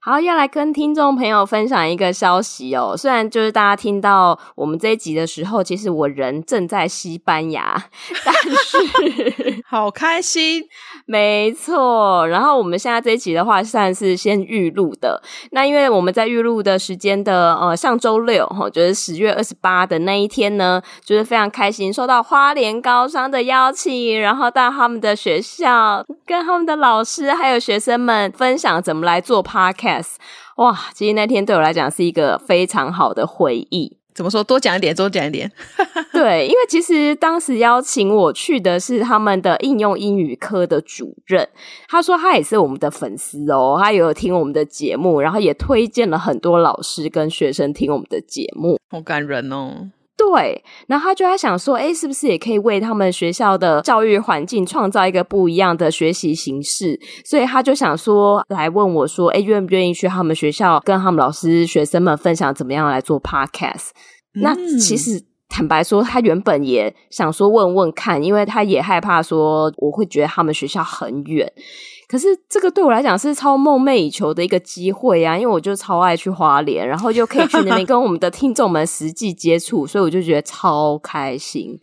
好，要来跟听众朋友分享一个消息哦。虽然就是大家听到我们这一集的时候，其实我人正在西班牙，但是 好开心，没错。然后我们现在这一集的话，算是先预录的。那因为我们在预录的时间的呃上周六哈，就是十月二十八的那一天呢，就是非常开心，受到花莲高商的邀请，然后到他们的学校，跟他们的老师还有学生们分享怎么来做 podcast。哇，其实那天对我来讲是一个非常好的回忆。怎么说？多讲一点，多讲一点。对，因为其实当时邀请我去的是他们的应用英语科的主任，他说他也是我们的粉丝哦，他有听我们的节目，然后也推荐了很多老师跟学生听我们的节目，好感人哦。对，然后他就在想说，诶，是不是也可以为他们学校的教育环境创造一个不一样的学习形式？所以他就想说，来问我说，诶，愿不愿意去他们学校跟他们老师、学生们分享怎么样来做 podcast？嗯。那其实坦白说，他原本也想说问问看，因为他也害怕说我会觉得他们学校很远。可是这个对我来讲是超梦寐以求的一个机会啊，因为我就超爱去花莲，然后就可以去那边跟我们的听众们实际接触，所以我就觉得超开心。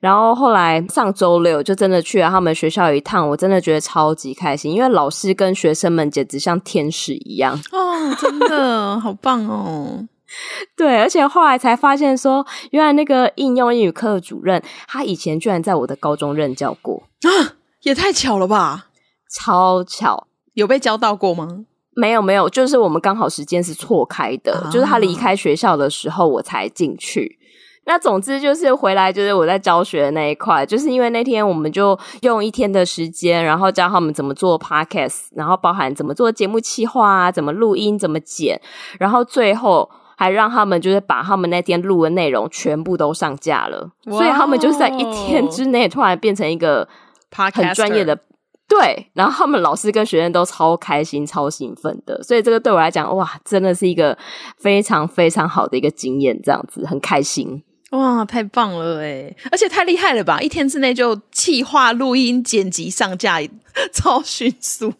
然后后来上周六就真的去了他们学校一趟，我真的觉得超级开心，因为老师跟学生们简直像天使一样哦，真的好棒哦。对，而且后来才发现说，原来那个应用英语课的主任，他以前居然在我的高中任教过啊，也太巧了吧！超巧，有被教到过吗？没有，没有，就是我们刚好时间是错开的，啊、就是他离开学校的时候我才进去。那总之就是回来，就是我在教学的那一块，就是因为那天我们就用一天的时间，然后教他们怎么做 podcast，然后包含怎么做节目企划啊，怎么录音，怎么剪，然后最后还让他们就是把他们那天录的内容全部都上架了，所以他们就是在一天之内突然变成一个很专业的。对，然后他们老师跟学生都超开心、超兴奋的，所以这个对我来讲，哇，真的是一个非常非常好的一个经验，这样子很开心。哇，太棒了诶，而且太厉害了吧！一天之内就企划、录音、剪辑、上架，超迅速。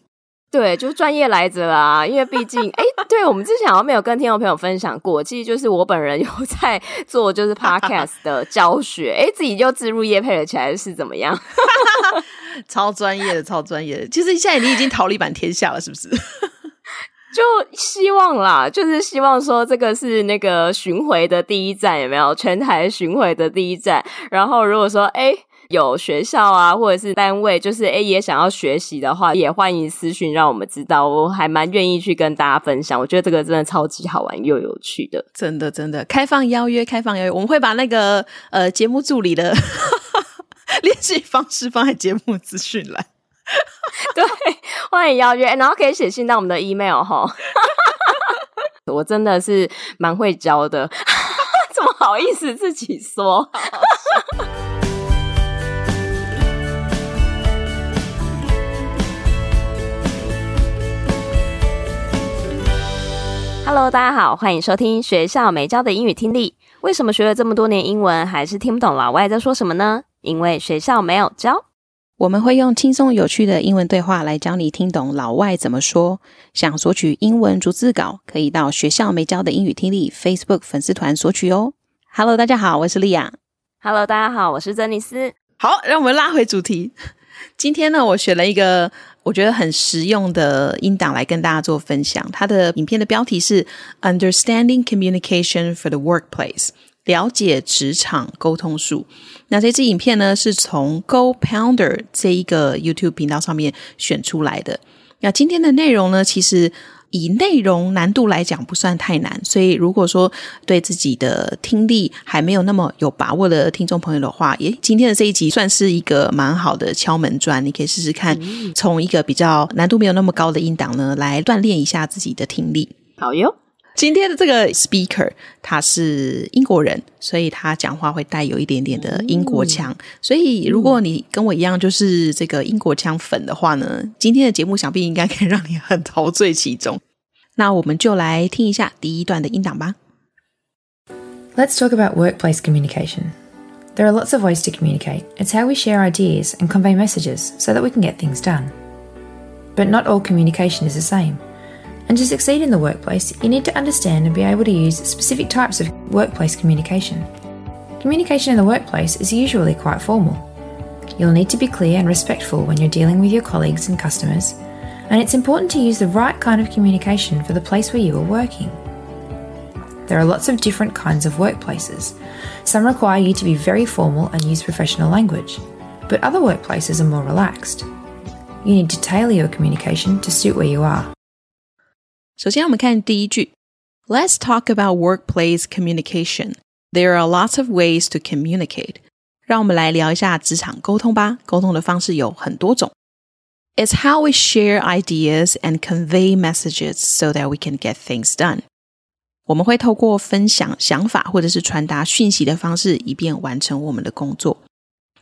对，就是专业来着啦，因为毕竟，哎，对，我们之前好像没有跟听众朋友分享过，其实就是我本人有在做就是 podcast 的教学，哎，自己就自入业配了起来是怎么样？超专业的，超专业的。其实现在你已经桃李满天下了，是不是？就希望啦，就是希望说这个是那个巡回的第一站，有没有？全台巡回的第一站。然后如果说，哎，有学校啊，或者是单位，就是哎也想要学习的话，也欢迎私讯让我们知道。我还蛮愿意去跟大家分享。我觉得这个真的超级好玩又有趣的，真的真的。开放邀约，开放邀约，我们会把那个呃节目助理的。联系方式放在节目资讯栏，对，欢迎邀约，然后可以写信到我们的 email 哈。我真的是蛮会教的，怎么好意思自己说？Hello，大家好，欢迎收听学校没教的英语听力。为什么学了这么多年英文，还是听不懂老外在说什么呢？因为学校没有教，我们会用轻松有趣的英文对话来教你听懂老外怎么说。想索取英文逐字稿，可以到学校没教的英语听力 Facebook 粉丝团索取哦。Hello，大家好，我是莉亚。Hello，大家好，我是珍妮斯。好，让我们拉回主题。今天呢，我选了一个我觉得很实用的音档来跟大家做分享。它的影片的标题是 Understanding Communication for the Workplace。了解职场沟通术。那这支影片呢，是从 Go Pounder 这一个 YouTube 频道上面选出来的。那今天的内容呢，其实以内容难度来讲不算太难，所以如果说对自己的听力还没有那么有把握的听众朋友的话，耶，今天的这一集算是一个蛮好的敲门砖，你可以试试看，从一个比较难度没有那么高的音档呢，来锻炼一下自己的听力。好哟。今天的这个 speaker 他是英国人，所以他讲话会带有一点点的英国腔。所以如果你跟我一样就是这个英国腔粉的话呢，今天的节目想必应该可以让你很陶醉其中。那我们就来听一下第一段的音档吧。Let's talk about workplace communication. There are lots of ways to communicate. It's how we share ideas and convey messages so that we can get things done. But not all communication is the same. And to succeed in the workplace, you need to understand and be able to use specific types of workplace communication. Communication in the workplace is usually quite formal. You'll need to be clear and respectful when you're dealing with your colleagues and customers, and it's important to use the right kind of communication for the place where you are working. There are lots of different kinds of workplaces. Some require you to be very formal and use professional language, but other workplaces are more relaxed. You need to tailor your communication to suit where you are. 首先，我们看第一句，Let's talk about workplace communication. There are lots of ways to communicate. 让我们来聊一下职场沟通吧。沟通的方式有很多种。It's how we share ideas and convey messages so that we can get things done. 我们会透过分享想法或者是传达讯息的方式，以便完成我们的工作。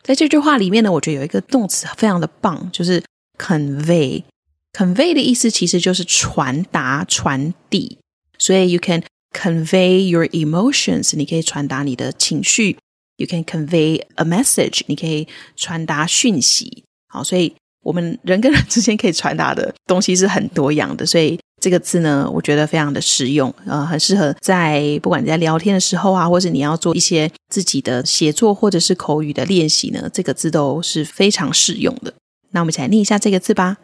在这句话里面呢，我觉得有一个动词非常的棒，就是 convey。 Convey 的意思其实就是传达、传递，所以 you can convey your emotions，你可以传达你的情绪；you can convey a message，你可以传达讯息。好，所以我们人跟人之间可以传达的东西是很多样的，所以。这个字呢，我觉得非常的实用，呃，很适合在不管你在聊天的时候啊，或者你要做一些自己的写作或者是口语的练习呢，这个字都是非常适用的。那我们一起来念一下这个字吧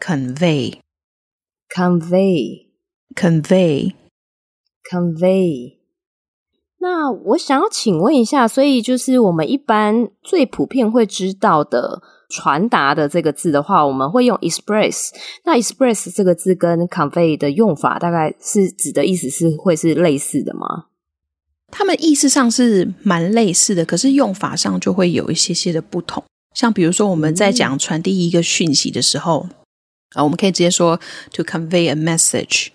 ：convey，convey，convey convey。那我想要请问一下，所以就是我们一般最普遍会知道的。传达的这个字的话，我们会用 express。那 express 这个字跟 convey 的用法，大概是指的意思是会是类似的吗？他们意思上是蛮类似的，可是用法上就会有一些些的不同。像比如说我们在讲传递一个讯息的时候，啊、嗯，我们可以直接说 to convey a message。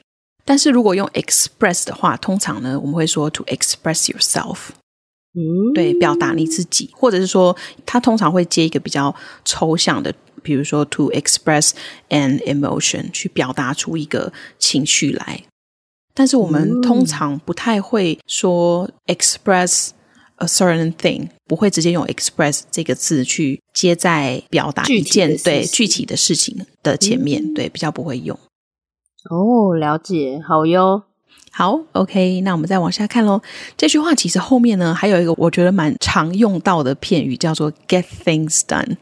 但是如果用 express 的话，通常呢，我们会说 to express yourself。嗯，对，表达你自己，或者是说，他通常会接一个比较抽象的，比如说 to express an emotion，去表达出一个情绪来。但是我们通常不太会说 express a certain thing，不会直接用 express 这个字去接在表达一件对具体的事情的前面，嗯，对，比较不会用。哦，了解，好哟。好，OK，那我们再往下看喽。这句话其实后面呢，还有一个我觉得蛮常用到的片语，叫做 “get things done”。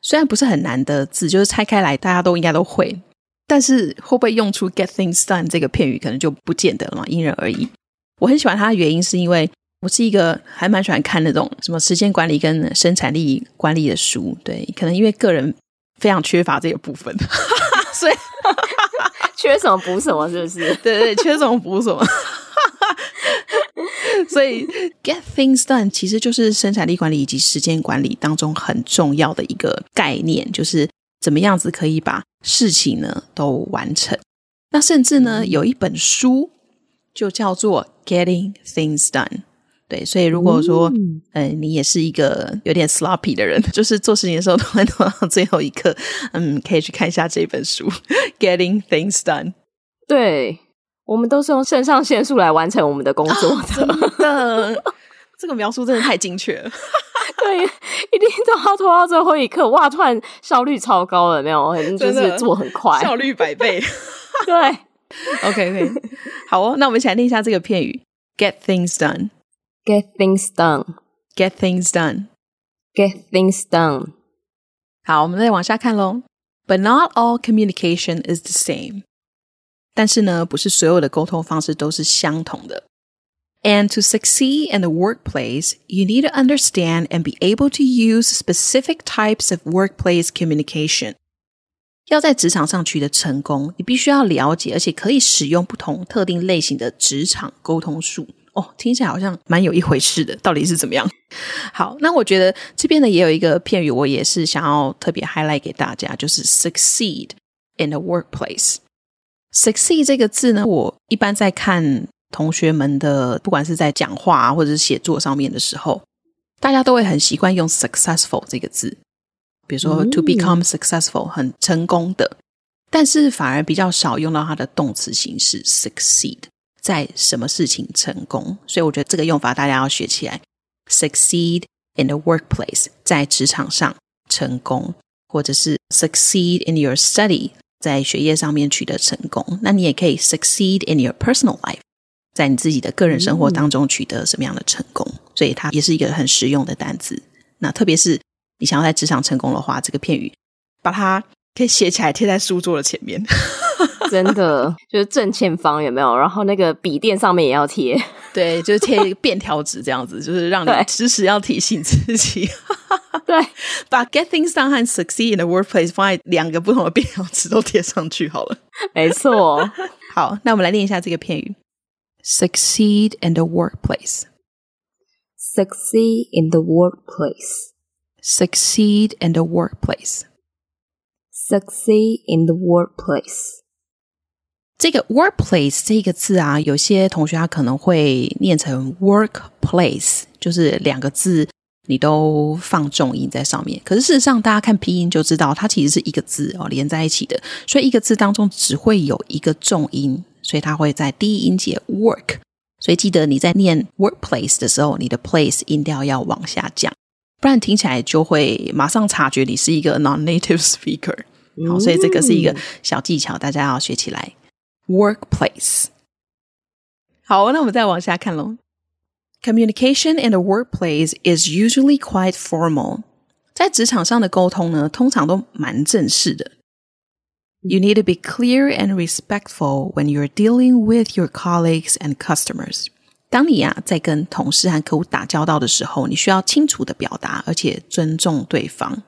虽然不是很难的字，就是拆开来大家都应该都会，但是会不会用出 “get things done” 这个片语，可能就不见得了嘛，因人而异。我很喜欢它的原因，是因为我是一个还蛮喜欢看那种什么时间管理跟生产力管理的书。对，可能因为个人非常缺乏这个部分，所以。缺什么补什么，是不是？对对，缺什么补什么。所以，get things done 其实就是生产力管理以及时间管理当中很重要的一个概念，就是怎么样子可以把事情呢都完成。那甚至呢，有一本书就叫做 Getting Things Done。对，所以如果说，嗯、呃，你也是一个有点 sloppy 的人，就是做事情的时候都会拖到最后一刻，嗯，可以去看一下这本书《Getting Things Done》。对，我们都是用肾上腺素来完成我们的工作的。这个描述真的太精确了。对，一定都要拖到最后一刻，哇，突然效率超高了，没有？就是做很快，效率百倍。对，OK OK，好哦，那我们一起来念一下这个片语：Get Things Done。Get things done. Get things done. Get things done. 好，我们再往下看喽。But not all communication is the same. 但是呢，不是所有的沟通方式都是相同的。And to succeed in the workplace, you need to understand and be able to use specific types of workplace communication. 要在职场上取得成功，你必须要了解，而且可以使用不同特定类型的职场沟通术。 哦，听起来好像蛮有一回事的，到底是怎么样？好，那我觉得这边呢也有一个片语，我也是想要特别 highlight 给大家，就是 succeed in the workplace。succeed 这个字呢，我一般在看同学们的，不管是在讲话啊，或者是写作上面的时候，大家都会很习惯用 successful 这个字，比如说 to become successful，很成功的，但是反而比较少用到它的动词形式 succeed。在什么事情成功？所以我觉得这个用法大家要学起来。Succeed in the workplace，在职场上成功，或者是 succeed in your study，在学业上面取得成功。那你也可以 succeed in your personal life，在你自己的个人生活当中取得什么样的成功？所以它也是一个很实用的单词。那特别是你想要在职场成功的话，这个片语把它可以写起来贴在书桌的前面。真的就是正前方有没有？然后那个笔电上面也要贴，对，就是贴一个便条纸这样子，就是让你时时要提醒自己。对，把 get things done 和 succeed in the workplace 放在两个不同的便条纸都贴上去好了。没错，好，那我们来练一下这个片语：succeed in the workplace。succeed in the workplace。succeed in the workplace。succeed in the workplace。这个 workplace 这个字啊，有些同学他可能会念成 workplace，就是两个字你都放重音在上面。可是事实上，大家看拼音就知道，它其实是一个字哦，连在一起的。所以一个字当中只会有一个重音，所以它会在第一音节 work。所以记得你在念 workplace 的时候，你的 place 音调要往下降，不然听起来就会马上察觉你是一个 non-native speaker。好，所以这个是一个小技巧，大家要学起来。Workplace。好，那我们再往下看喽。Communication in the workplace is usually quite formal。在职场上的沟通呢，通常都蛮正式的。You need to be clear and respectful when you're dealing with your colleagues and customers。当你呀、啊、在跟同事和客户打交道的时候，你需要清楚的表达，而且尊重对方。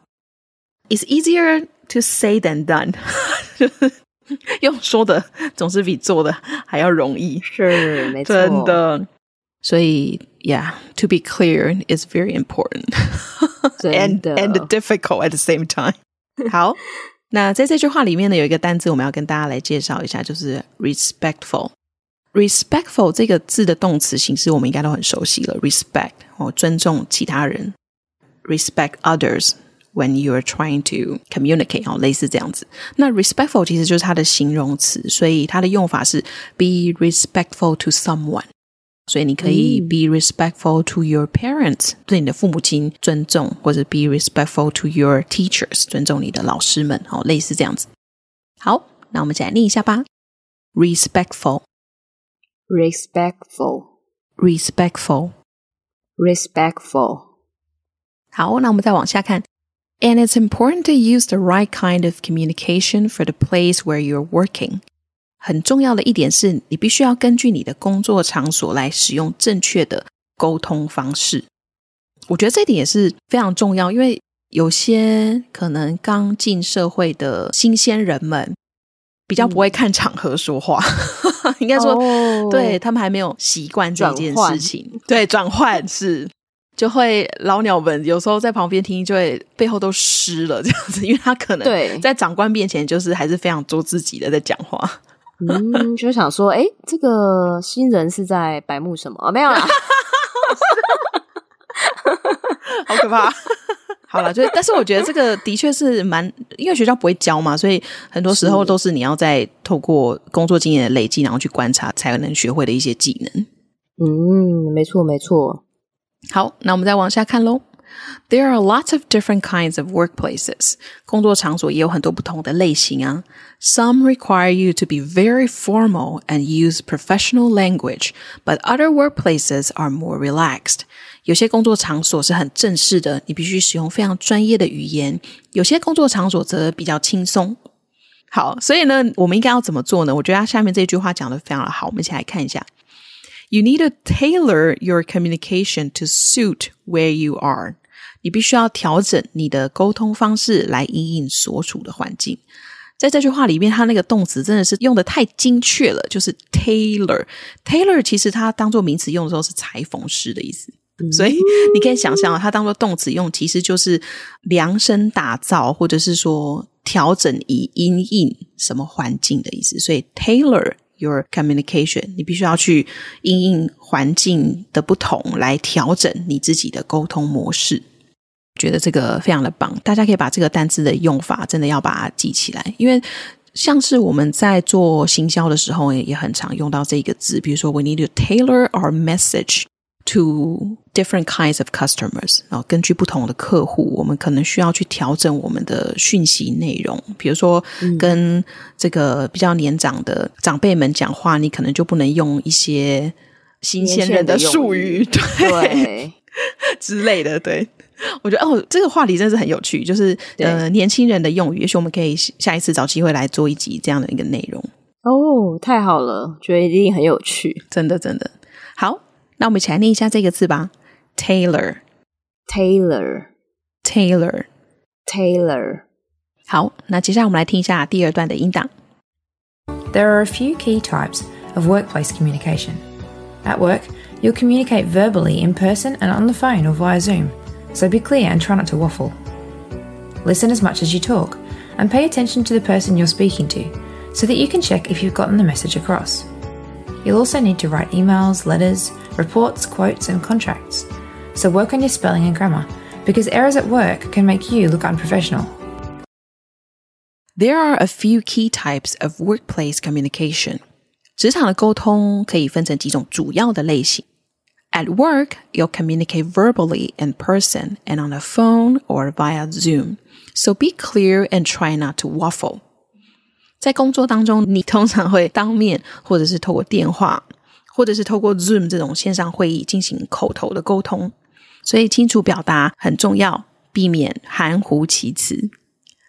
It's easier to say than done。 用说的总是比做的还要容易，是没错，真的。所以，Yeah，to be clear is very important，and and difficult at the same time。好，那在这句话里面呢，有一个单词我们要跟大家来介绍一下，就是 respectful。respectful 这个字的动词形式我们应该都很熟悉了，respect 哦，尊重其他人，respect others。When you are trying to communicate，哦，类似这样子。那 respectful 其实就是它的形容词，所以它的用法是 be respectful to someone。所以你可以 be respectful to your parents，对你的父母亲尊重，或者 be respectful to your teachers，尊重你的老师们，哦，类似这样子。好，那我们一起来念一下吧。respectful，respectful，respectful。好，那我们再往下看。 And it's important to use the right kind of communication for the place where you're working. 很重要的一点是，你必须要根据你的工作场所来使用正确的沟通方式。我觉得这一点也是非常重要，因为有些可能刚进社会的新鲜人们比较不会看场合说话，嗯、应该说，哦、对他们还没有习惯这件事情。对，转换是。就会老鸟们有时候在旁边听，就会背后都湿了这样子，因为他可能在长官面前就是还是非常做自己的在讲话。嗯，就想说，哎，这个新人是在白目什么？哦，没有啦，好可怕。好了，就但是我觉得这个的确是蛮，因为学校不会教嘛，所以很多时候都是你要在透过工作经验的累积，然后去观察，才能学会的一些技能。嗯，没错，没错。好，那我们再往下看喽。There are lots of different kinds of workplaces. 工作场所也有很多不同的类型啊。Some require you to be very formal and use professional language, but other workplaces are more relaxed. 有些工作场所是很正式的，你必须使用非常专业的语言。有些工作场所则比较轻松。好，所以呢，我们应该要怎么做呢？我觉得他下面这句话讲得非常的好，我们一起来看一下。 You need to tailor your communication to suit where you are. 你必须要调整你的沟通方式来因应所处的环境。在这句话里面，它那个动词真的是用的太精确了，就是 tailor。tailor 其实它当做名词用的时候是裁缝师的意思，所以你可以想象它当做动词用，其实就是量身打造，或者是说调整以因应什么环境的意思。所以 tailor。Your communication，你必须要去因应环境的不同来调整你自己的沟通模式。觉得这个非常的棒，大家可以把这个单字的用法真的要把它记起来，因为像是我们在做行销的时候也也很常用到这个字，比如说 We need to tailor our message to different kinds of customers，然后根据不同的客户，我们可能需要去调整我们的讯息内容。比如说，跟这个比较年长的长辈们讲话，你可能就不能用一些新鲜人的术语，对，对 之类的。对，我觉得哦，这个话题真是很有趣，就是呃，年轻人的用语，也许我们可以下一次找机会来做一集这样的一个内容。哦，太好了，觉得一定很有趣，真的，真的。好，那我们一起来念一下这个字吧。Tailor, Tailor, Tailor, Tailor。好，那接下来我们来听一下第二段的音档。There are a few key types of workplace communication. At work, you'll communicate verbally in person and on the phone or via Zoom, so be clear and try not to waffle. Listen as much as you talk, and pay attention to the person you're speaking to, so that you can check if you've gotten the message across. You'll also need to write emails, letters, reports, quotes, and contracts. So work on your spelling and grammar, because errors at work can make you look unprofessional. There are a few key types of workplace communication. 职场的沟通可以分成几种主要的类型。At work, you'll communicate verbally in person and on the phone or via Zoom. So be clear and try not to waffle. 在工作当中，你通常会当面，或者是透过电话，或者是透过 Zoom 这种线上会议进行口头的沟通。 所以清楚表达很重要，避免含糊其辞。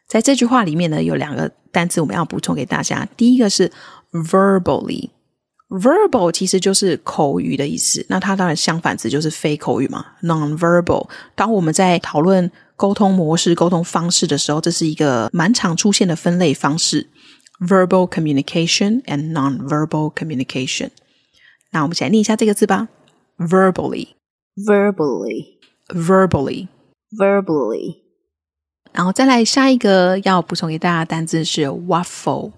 在这句话里面呢，有两个单词我们要补充给大家。第一个是 verbally，verbal 其实就是口语的意思。那它当然相反词就是非口语嘛，non-verbal。当我们在讨论沟通模式、沟通方式的时候，这是一个蛮常出现的分类方式：verbal communication and non-verbal communication。那我们一起来念一下这个字吧：verbally。Verbally, verbally, verbally，然后再来下一个要补充给大家的单字是 waffle。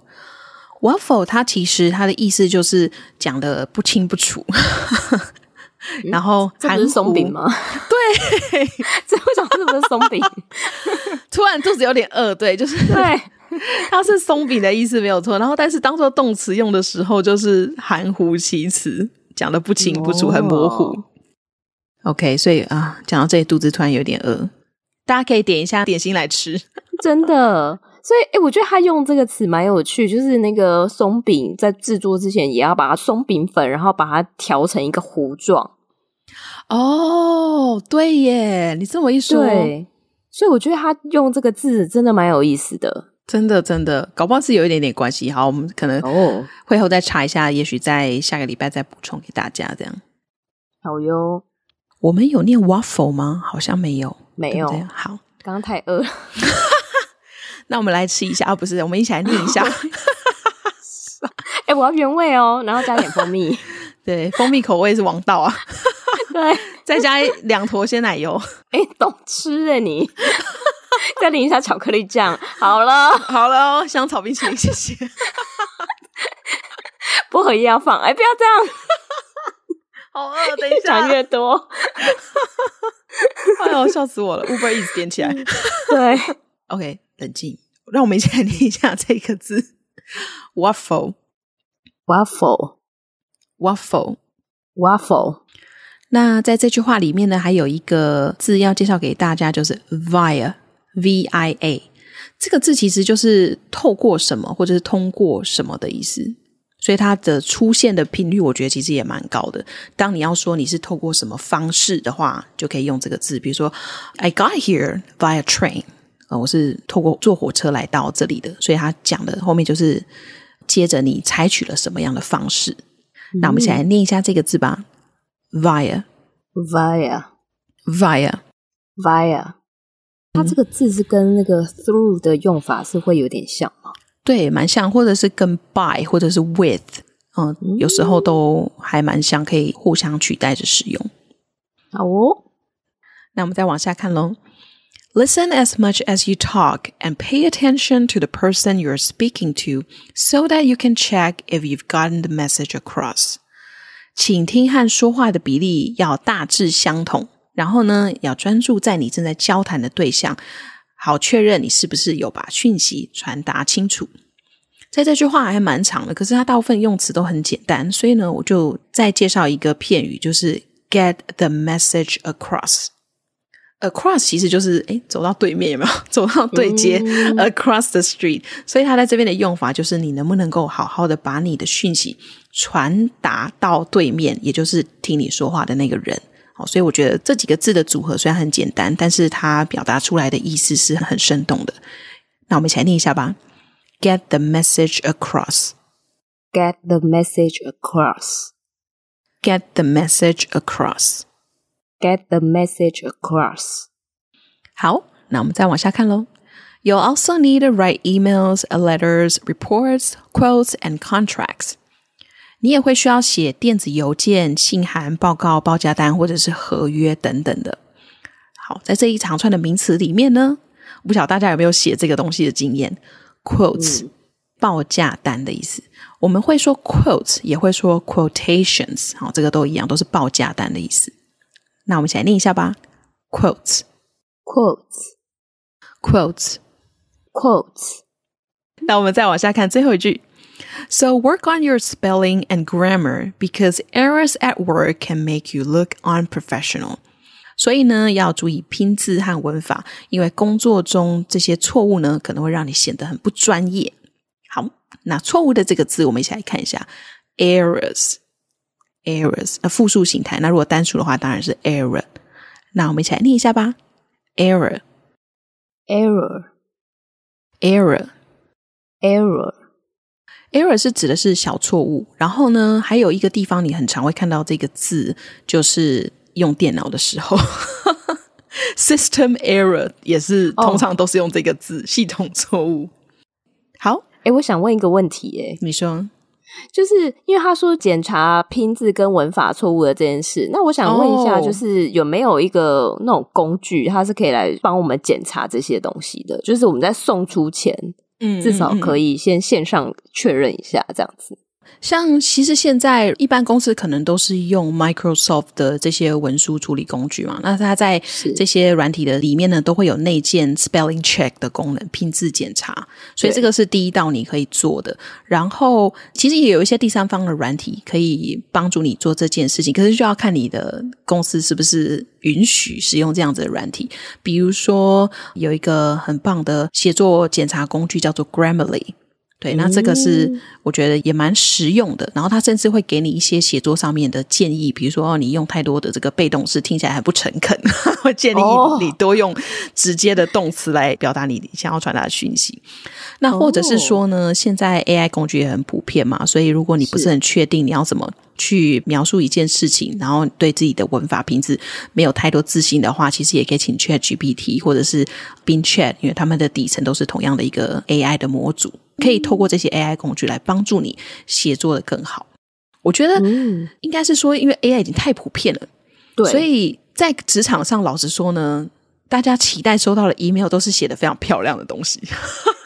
waffle 它其实它的意思就是讲的不清不楚，然后这不是松饼吗？对，这为什么这不是松饼？突然肚子有点饿，对，就是对，它是松饼的意思没有错。然后但是当做动词用的时候，就是含糊其辞，讲的不清不楚，很模糊。OK，所以啊，讲到这里，肚子突然有点饿，大家可以点一下点心来吃。真的，所以诶我觉得他用这个词蛮有趣，就是那个松饼在制作之前也要把它松饼粉，然后把它调成一个糊状。哦，对耶，你这么一说，对，所以我觉得他用这个字真的蛮有意思的，真的真的，搞不好是有一点点关系。好，我们可能哦会后再查一下，也许在下个礼拜再补充给大家。这样，好哟。我们有念 waffle 吗？好像没有，没有。对对好，刚刚太饿了，那我们来吃一下啊！不是，我们一起来念一下。哎、欸，我要原味哦，然后加点蜂蜜。对，蜂蜜口味是王道啊。对，再加两坨鲜奶油。哎、欸，懂吃哎你。再淋一下巧克力酱。好了，好了哦，香草冰淇淋，谢谢。薄荷叶要放，哎、欸，不要这样。好饿，等一下。讲越多，哎呦，笑死我了！Uber Eats 点起来。对，OK，冷静，让我们一起来念一下这个字：waffle，waffle，waffle，waffle。那在这句话里面呢，还有一个字要介绍给大家，就是 via，V-I-A。这个字其实就是透过什么，或者是通过什么的意思。所以它的出现的频率，我觉得其实也蛮高的。当你要说你是透过什么方式的话，就可以用这个字。比如说，I got here via train，呃，我是透过坐火车来到这里的。所以他讲的后面就是接着你采取了什么样的方式。嗯、那我们一起来念一下这个字吧，via，via，via，via。它这个字是跟那个 through 的用法是会有点像吗？对，蛮像，或者是跟 by，或者是 with，嗯，有时候都还蛮像，可以互相取代着使用。好哦，那我们再往下看喽。Listen as much as you talk and pay attention to the person you're speaking to, so that you can check if you've gotten the message across. 请听和说话的比例要大致相同，然后呢，要专注在你正在交谈的对象。好，确认你是不是有把讯息传达清楚。在这句话还蛮长的，可是它大部分用词都很简单，所以呢，我就再介绍一个片语，就是 get the message across。across 其实就是诶走到对面有没有？走到对街、嗯、across the street。所以它在这边的用法就是你能不能够好好的把你的讯息传达到对面，也就是听你说话的那个人。好，所以我觉得这几个字的组合虽然很简单，但是它表达出来的意思是很生动的。那我们一起来念一下吧。Get the message across. Get the message across. Get the message across. Get the message across. 好，那我们再往下看喽。You'll also need to write emails, letters, reports, quotes, and contracts. 你也会需要写电子邮件、信函、报告、报价单或者是合约等等的。好，在这一长串的名词里面呢，不晓得大家有没有写这个东西的经验？Quotes，嗯，报价单的意思。我们会说 quotes，也会说 quotations。好，这个都一样，都是报价单的意思。那我们一起来念一下吧。Quotes，quotes，quotes，quotes。那我们再往下看最后一句。So work on your spelling and grammar because errors at work can make you look unprofessional. 所以呢，要注意拼字和文法，因为工作中这些错误呢，可能会让你显得很不专业。好，那错误的这个字，我们一起来看一下：errors，errors。那复数形态，那如果单数的话，当然是 error。那我们一起来念一下吧：error，error，error。 Error 是指的是小错误，然后呢，还有一个地方你很常会看到这个字，就是用电脑的时候，System error 也是通常都是用这个字，哦、系统错误。好，诶我想问一个问题，哎你说，就是因为他说检查拼字跟文法错误的这件事，那我想问一下，就是有没有一个那种工具，它是可以来帮我们检查这些东西的？就是我们在送出前。嗯，至少可以先线上确认一下，这样子。像其实现在一般公司可能都是用 Microsoft 的这些文书处理工具嘛，那它在这些软体的里面呢，都会有内建 spelling check 的功能，拼字检查，所以这个是第一道你可以做的。然后其实也有一些第三方的软体可以帮助你做这件事情，可是就要看你的公司是不是允许使用这样子的软体。比如说有一个很棒的写作检查工具叫做 Grammarly。对，那这个是我觉得也蛮实用的。然后他甚至会给你一些写作上面的建议，比如说哦，你用太多的这个被动式，听起来还不诚恳，会建议你多用直接的动词来表达你想要传达的讯息。那或者是说呢，现在 AI 工具也很普遍嘛，所以如果你不是很确定你要怎么去描述一件事情，然后对自己的文法拼字没有太多自信的话，其实也可以请 ChatGPT 或者是 Bing Chat，因为他们的底层都是同样的一个 AI 的模组。可以透过这些 AI 工具来帮助你写作的更好。我觉得应该是说，因为 AI 已经太普遍了，对，所以在职场上，老实说呢，大家期待收到的 email 都是写的非常漂亮的东西。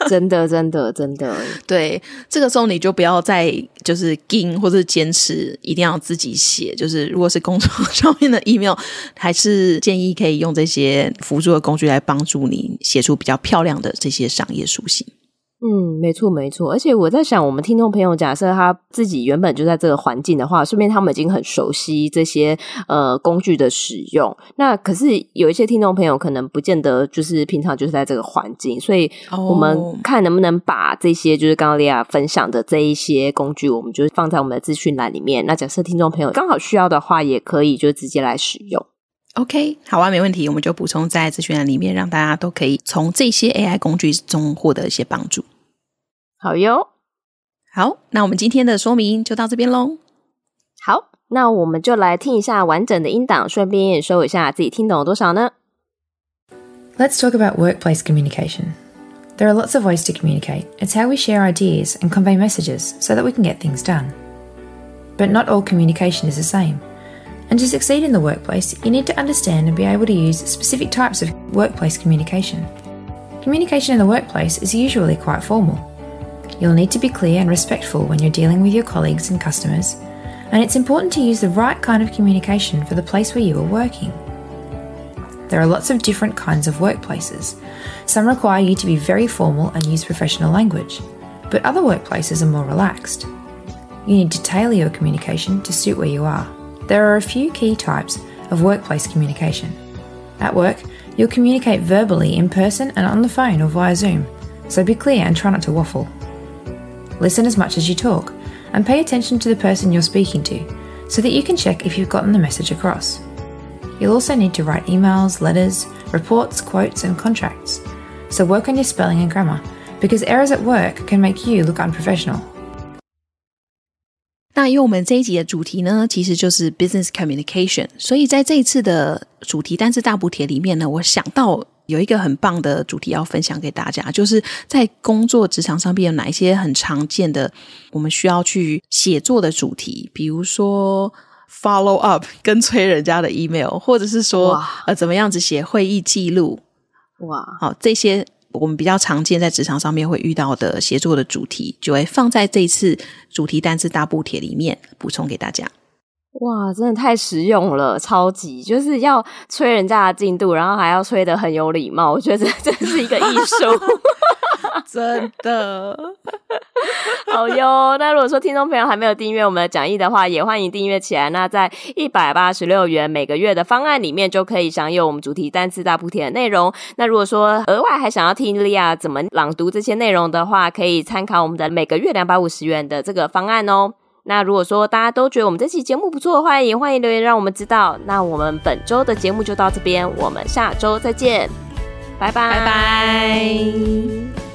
真的，真的，真的。对，这个时候你就不要再就是盯或者坚持一定要自己写。就是如果是工作上面的 email，还是建议可以用这些辅助的工具来帮助你写出比较漂亮的这些商业书信。嗯，没错没错，而且我在想，我们听众朋友假设他自己原本就在这个环境的话，顺便他们已经很熟悉这些呃工具的使用。那可是有一些听众朋友可能不见得就是平常就是在这个环境，所以我们看能不能把这些就是刚刚莉亚分享的这一些工具，我们就放在我们的资讯栏里面。那假设听众朋友刚好需要的话，也可以就直接来使用。OK，好啊，没问题，我们就补充在资讯栏里面，让大家都可以从这些 AI 工具中获得一些帮助。好哟，好，那我们今天的说明就到这边喽。好，那我们就来听一下完整的音档，顺便也收一下自己听懂了多少呢？Let's talk about workplace communication. There are lots of ways to communicate. It's how we share ideas and convey messages so that we can get things done. But not all communication is the same. And to succeed in the workplace, you need to understand and be able to use specific types of workplace communication. Communication in the workplace is usually quite formal. You'll need to be clear and respectful when you're dealing with your colleagues and customers, and it's important to use the right kind of communication for the place where you are working. There are lots of different kinds of workplaces. Some require you to be very formal and use professional language, but other workplaces are more relaxed. You need to tailor your communication to suit where you are. there are a few key types of workplace communication. At work, you'll communicate verbally in person and on the phone or via Zoom, so be clear and try not to waffle Listen as much as you talk, and pay attention to the person you're speaking to, so that you can check if you've gotten the message across. You'll also need to write emails, letters, reports, quotes, and contracts. So work on your spelling and grammar, because errors at work can make you look unprofessional. 那因为我们这一集的主题呢，其实就是 business communication，所以在这一次的主题单字大补帖里面呢，我想到 有一个很棒的主题要分享给大家，就是在工作职场上面有哪一些很常见的我们需要去写作的主题，比如说 follow up 跟催人家的 email，或者是说呃怎么样子写会议记录，哇，好这些。我们比较常见在职场上面会遇到的协作的主题，就会放在这一次主题单字大补帖里面补充给大家。哇，真的太实用了，超级就是要催人家的进度，然后还要催得很有礼貌，我觉得这真是一个艺术。真的，好哟。那如果说听众朋友还没有订阅我们的讲义的话，也欢迎订阅起来。那在一百八十六元每个月的方案里面，就可以享有我们主题单词大补贴的内容。那如果说额外还想要听莉亚怎么朗读这些内容的话，可以参考我们的每个月两百五十元的这个方案哦。那如果说大家都觉得我们这期节目不错的话，也欢迎留言让我们知道。那我们本周的节目就到这边，我们下周再见，拜拜拜拜。